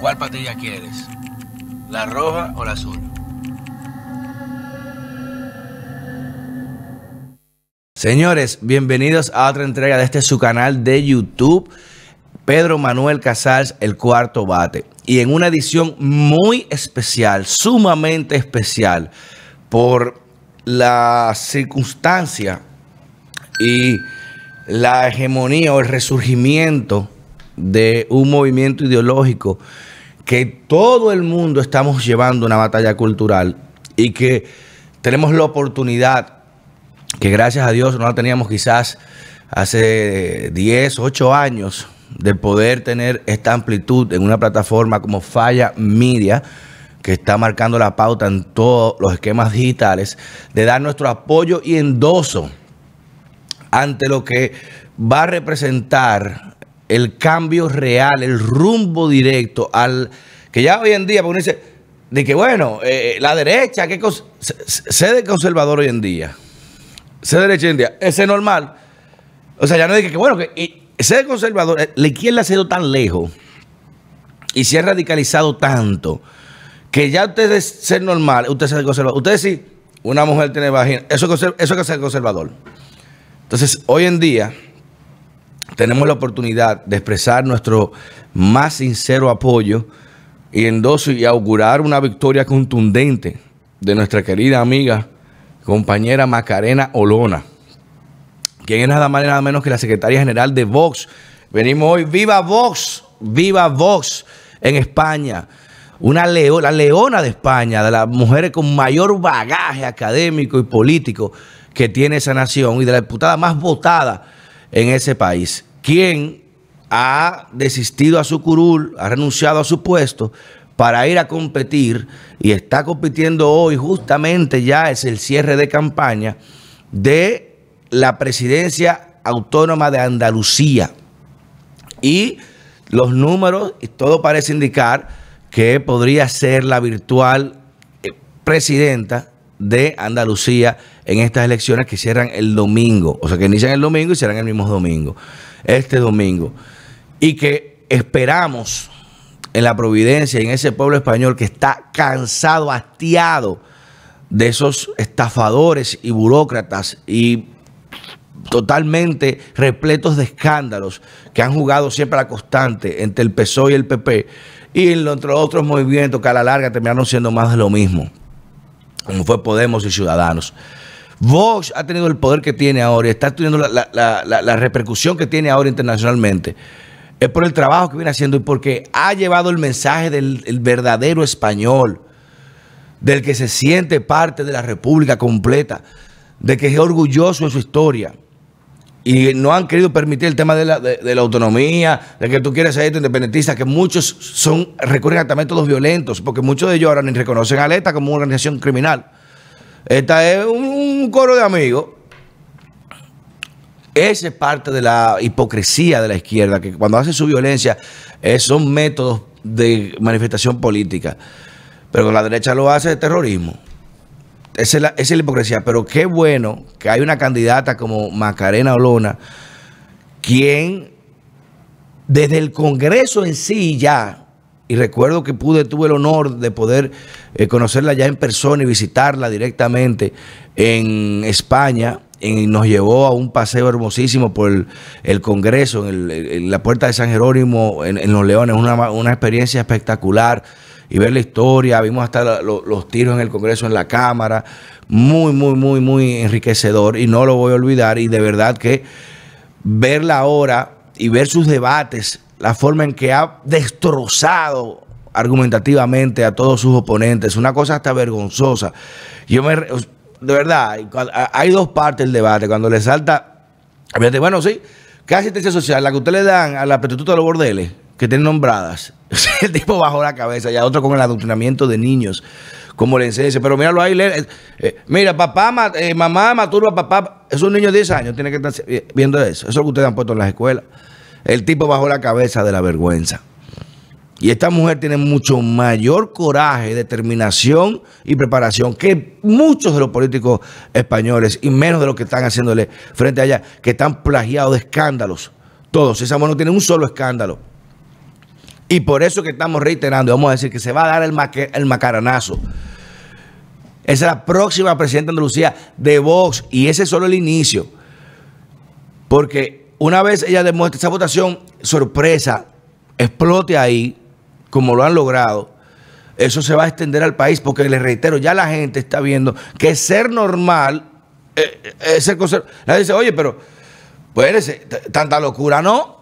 ¿Cuál patilla quieres? ¿La roja o la azul? Señores, bienvenidos a otra entrega de este su canal de YouTube. Pedro Manuel Casals, el cuarto bate. Y en una edición muy especial, sumamente especial, por la circunstancia y la hegemonía o el resurgimiento de un movimiento ideológico que todo el mundo estamos llevando una batalla cultural y que tenemos la oportunidad, que gracias a Dios no la teníamos quizás hace 10, 8 años, de poder tener esta amplitud en una plataforma como Falla Media, que está marcando la pauta en todos los esquemas digitales, de dar nuestro apoyo y endoso ante lo que va a representar el cambio real, el rumbo directo al que ya hoy en día, porque uno dice, de que bueno, eh, la derecha, ¿qué cosa? Sé de conservador hoy en día, sé de derecha hoy en día, ese es normal. O sea, ya no dije que bueno, que ser conservador, eh, la izquierda ha sido tan lejos y se ha radicalizado tanto que ya ustedes ser normal, usted ser conservador. Ustedes sí, una mujer tiene vagina, eso, eso es que ser conservador. Entonces, hoy en día tenemos la oportunidad de expresar nuestro más sincero apoyo y y augurar una victoria contundente de nuestra querida amiga, compañera Macarena Olona quien es nada más y nada menos que la secretaria general de Vox. Venimos hoy, viva Vox, viva Vox en España. Una la leona de España, de las mujeres con mayor bagaje académico y político que tiene esa nación y de la diputada más votada en ese país. Quien ha desistido a su curul, ha renunciado a su puesto para ir a competir y está compitiendo hoy justamente ya es el cierre de campaña de la presidencia autónoma de Andalucía. Y los números, y todo parece indicar que podría ser la virtual eh, presidenta de Andalucía en estas elecciones que cierran el domingo. O sea, que inician el domingo y cierran el mismo domingo. Este domingo. Y que esperamos en la providencia y en ese pueblo español que está cansado, hastiado de esos estafadores y burócratas y totalmente repletos de escándalos que han jugado siempre a la constante entre el PSOE y el PP y entre otros movimientos que a la larga terminaron siendo más de lo mismo, como fue Podemos y Ciudadanos. Vox ha tenido el poder que tiene ahora y está teniendo la, repercusión que tiene ahora internacionalmente. Es por el trabajo que viene haciendo y porque ha llevado el mensaje del verdadero español, del que se siente parte de la República completa, de que es orgulloso de su historia y no han querido permitir el tema de la, autonomía, de que tú quieres ser independentista, que muchos son recurren a métodos violentos, porque muchos de ellos ahora ni reconocen a ETA como una organización criminal. Esta es un, coro de amigos. Esa es parte de la hipocresía de la izquierda, que cuando hace su violencia eh, son métodos de manifestación política. Pero la derecha lo hace de terrorismo. Esa es, la, hipocresía. Pero qué bueno que hay una candidata como Macarena Olona, quien desde el Congreso en sí ya, y recuerdo que pude, tuve el honor de poder eh, conocerla ya en persona y visitarla directamente en España, y nos llevó a un paseo hermosísimo por el, Congreso, en, la puerta de San Jerónimo, en, Los Leones, una, una experiencia espectacular y ver la historia. Vimos hasta los tiros en el Congreso, en la Cámara. Muy, muy, muy, muy enriquecedor y no lo voy a olvidar. Y de verdad que verla ahora y ver sus debates, la forma en que ha destrozado argumentativamente a todos sus oponentes, una cosa hasta vergonzosa. Yo me, de verdad, hay dos partes del debate. Cuando le salta, bueno, sí, ¿qué asistencia social? La que usted le dan a la prostituta de los bordeles que tienen nombradas. el tipo bajó la cabeza, y a otro con el adoctrinamiento de niños, como le enseña, pero míralo ahí, eh, eh, mira, papá, eh, mamá maturba, papá, es un niño de 10 años, tiene que estar viendo eso, eso es lo que ustedes han puesto en las escuelas. El tipo bajó la cabeza de la vergüenza. Y esta mujer tiene mucho mayor coraje, determinación y preparación que muchos de los políticos españoles y menos de los que están haciéndole frente a ella, que están plagiados de escándalos. Todos, esa mujer no tiene un solo escándalo Y por eso que estamos reiterando, vamos a decir que se va a dar el, el macaranazo. Esa es la próxima presidenta de Andalucía de Vox y ese es solo el inicio. Porque una vez ella demuestre esa votación sorpresa, explote ahí, como lo han logrado, eso se va a extender al país porque les reitero, ya la gente está viendo que ser normal eh, eh, es ser conservador. La dice, oye, pero pues tanta locura no.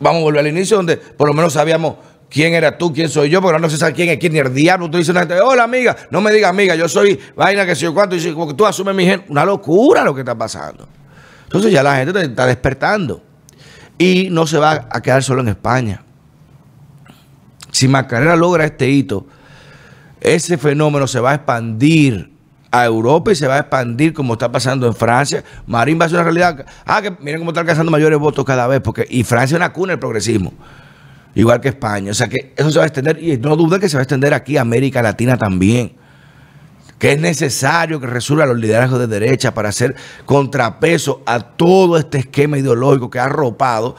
Vamos a volver al inicio donde por lo menos sabíamos quién era tú, quién soy yo, porque no se sabe quién es quién, ni el diablo. Tú dices una gente, hola amiga, no me digas amiga, yo soy vaina que soy yo cuánto, y como que tú asumes mi gente. Una locura lo que está pasando. Entonces ya la gente está despertando. Y no se va a quedar solo en España. Si Macarena logra este hito, ese fenómeno se va a expandir a Europa y se va a expandir como está pasando en Francia. Marín va a ser una realidad. Ah, que miren cómo está alcanzando mayores votos cada vez, porque y Francia es una cuna del progresismo, igual que España. O sea que eso se va a extender y no duda que se va a extender aquí a América Latina también. Que es necesario que resuelva los liderazgos de derecha para hacer contrapeso a todo este esquema ideológico que ha arropado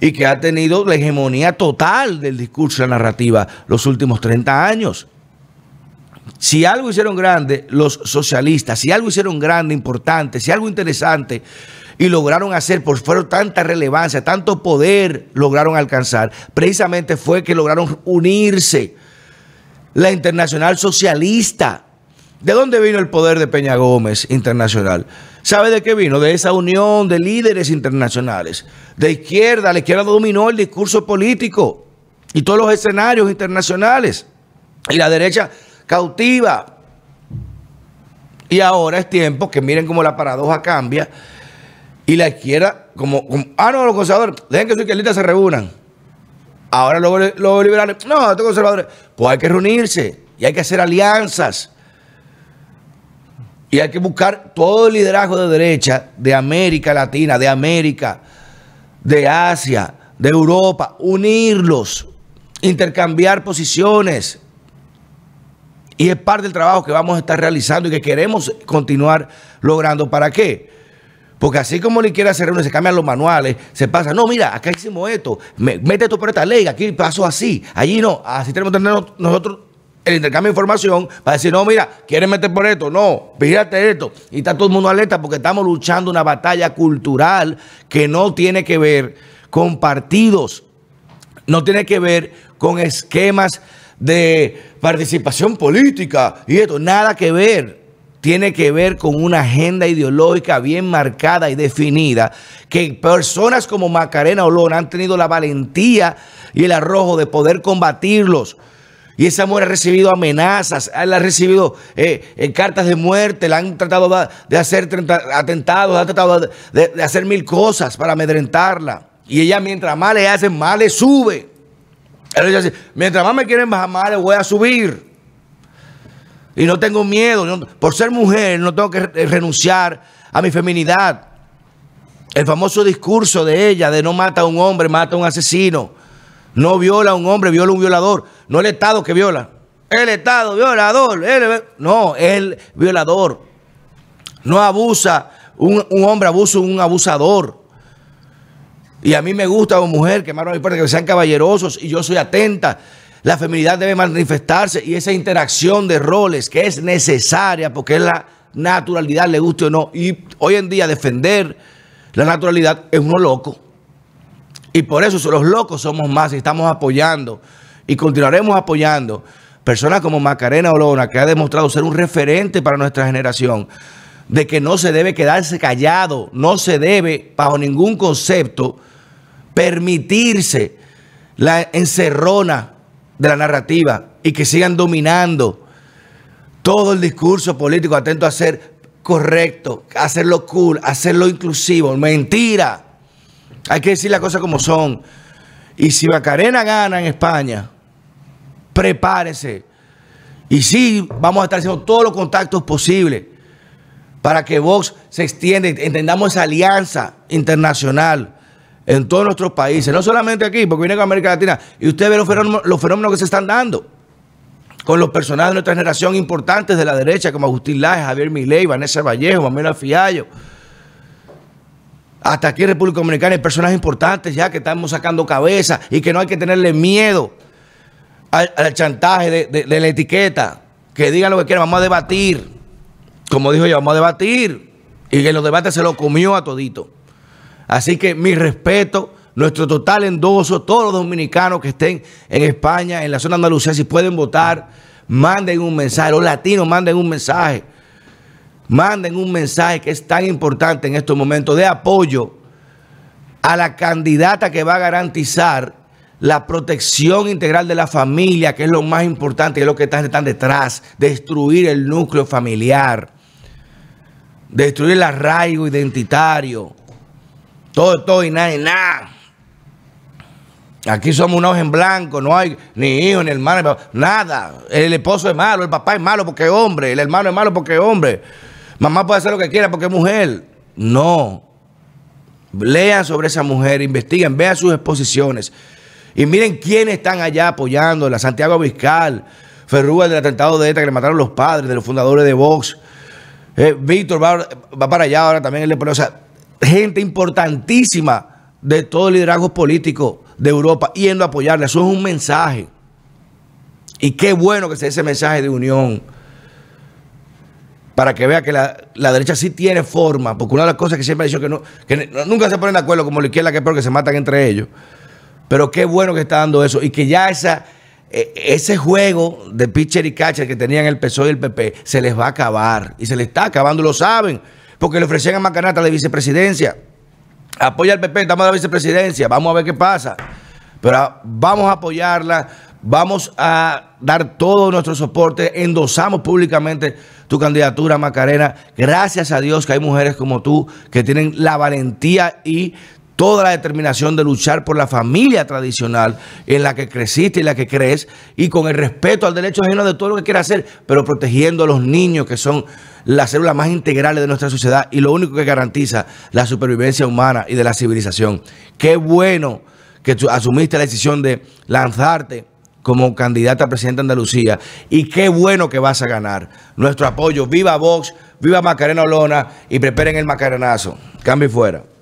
y que ha tenido la hegemonía total del discurso la narrativa los últimos 30 años. Si algo hicieron grande los socialistas, si algo hicieron grande, importante, si algo interesante y lograron hacer, por fueron tanta relevancia, tanto poder lograron alcanzar, precisamente fue que lograron unirse la internacional socialista. ¿De dónde vino el poder de Peña Gómez internacional? ¿Sabe de qué vino? De esa unión de líderes internacionales. De izquierda, la izquierda dominó el discurso político y todos los escenarios internacionales. Y la derecha cautiva. Y ahora es tiempo que miren cómo la paradoja cambia y la izquierda, como, ah, no, los conservadores, dejen que sus izquierdistas se reúnan. Ahora los, los liberales, no, estos conservadores, pues hay que reunirse y hay que hacer alianzas. Y hay que buscar todo el liderazgo de derecha de América Latina, de América, de Asia, de Europa, unirlos, intercambiar posiciones, y es parte del trabajo que vamos a estar realizando y que queremos continuar logrando. ¿Para qué? Porque así como ni quiere hacer uno, se cambian los manuales, se pasa, no, mira, acá hicimos esto, mete esto por esta ley, aquí pasó así, allí no, así tenemos que tener nosotros el intercambio de información para decir, no, mira, quieren meter por esto, no, fíjate esto. Y está todo el mundo alerta porque estamos luchando una batalla cultural que no tiene que ver con partidos, no tiene que ver con esquemas de participación política y esto, nada que ver. Tiene que ver con una agenda ideológica bien marcada y definida, que personas como Macarena Olona han tenido la valentía y el arrojo de poder combatirlos. Y esa mujer ha recibido amenazas, ha recibido eh, eh, cartas de muerte, la han tratado de, hacer atentados, ha tratado de, hacer mil cosas para amedrentarla. Y ella mientras más le hacen, más le sube mientras más me quieren bajar, más le voy a subir. Y no tengo miedo. por ser mujer, no tengo que renunciar a mi feminidad. El famoso discurso de ella de no mata a un hombre, mata a un asesino. No viola a un hombre, viola a un violador. No el Estado que viola. El Estado violador. no, el violador. No abusa. Un, un hombre abusa un abusador. Y a mí me gusta como mujer que importa que sean caballerosos y yo soy atenta. La feminidad debe manifestarse y esa interacción de roles que es necesaria porque es la naturalidad, le guste o no. Y hoy en día defender la naturalidad es uno loco. Y por eso los locos somos más y estamos apoyando y continuaremos apoyando personas como Macarena Olona, que ha demostrado ser un referente para nuestra generación, de que no se debe quedarse callado, no se debe, bajo ningún concepto, permitirse la encerrona de la narrativa y que sigan dominando todo el discurso político, atento a ser correcto, hacerlo cool, hacerlo inclusivo. Mentira. Hay que decir las cosas como son. Y si Macarena gana en España, prepárese. Y sí, vamos a estar haciendo todos los contactos posibles para que Vox se extienda, entendamos esa alianza internacional en todos nuestros países, no solamente aquí, porque viene con América Latina, y usted ve los fenómenos, que se están dando con los personajes de nuestra generación importantes de la derecha, como Agustín Laje, Javier Milei, Vanessa Vallejo, Manuel Fiallo. hasta aquí en República Dominicana hay personas importantes ya que estamos sacando cabeza y que no hay que tenerle miedo al, chantaje de, la etiqueta. Que digan lo que quieran, vamos a debatir. Como dijo yo, vamos a debatir. Y en los debates se lo comió a todito. Así que mi respeto, nuestro total endoso, todos los dominicanos que estén en España, en la zona de Andalucía, si pueden votar, manden un mensaje. Los latinos manden un mensaje manden un mensaje que es tan importante en estos momentos de apoyo a la candidata que va a garantizar la protección integral de la familia, que es lo más importante, que es lo que están, detrás, destruir el núcleo familiar, destruir el arraigo identitario, todo, todo y nada y nada. Aquí somos unos en blanco, no hay ni hijo, ni hermano, nada. El esposo es malo, el papá es malo porque es hombre, el hermano es malo porque es hombre. Mamá puede hacer lo que quiera porque es mujer. No. Lean sobre esa mujer, investiguen, vean sus exposiciones. Y miren quiénes están allá apoyándola. Santiago Vizcal, Ferrúa del atentado de ETA que le mataron los padres de los fundadores de Vox. Eh, Víctor va, para allá ahora también. El, o sea, gente importantísima de todo el liderazgo político de Europa yendo a apoyarla. Eso es un mensaje. Y qué bueno que sea ese mensaje de unión para que vea que la, derecha sí tiene forma, porque una de las cosas que siempre ha dicho que, no, que nunca se ponen de acuerdo como la izquierda, que es porque se matan entre ellos. Pero qué bueno que está dando eso y que ya esa, e, ese juego de pitcher y catcher que tenían el PSOE y el PP se les va a acabar y se les está acabando, lo saben, porque le ofrecían a Macanata la vicepresidencia. Apoya al PP, estamos a la vicepresidencia, vamos a ver qué pasa. Pero vamos a apoyarla Vamos a dar todo nuestro soporte. Endosamos públicamente tu candidatura, Macarena. Gracias a Dios que hay mujeres como tú que tienen la valentía y toda la determinación de luchar por la familia tradicional en la que creciste y la que crees y con el respeto al derecho ajeno de todo lo que quieras hacer, pero protegiendo a los niños que son las células más integrales de nuestra sociedad y lo único que garantiza la supervivencia humana y de la civilización. Qué bueno que asumiste la decisión de lanzarte como candidata a presidente de Andalucía. Y qué bueno que vas a ganar. Nuestro apoyo. Viva Vox, viva Macarena Olona y preparen el macarenazo. Cambio fuera.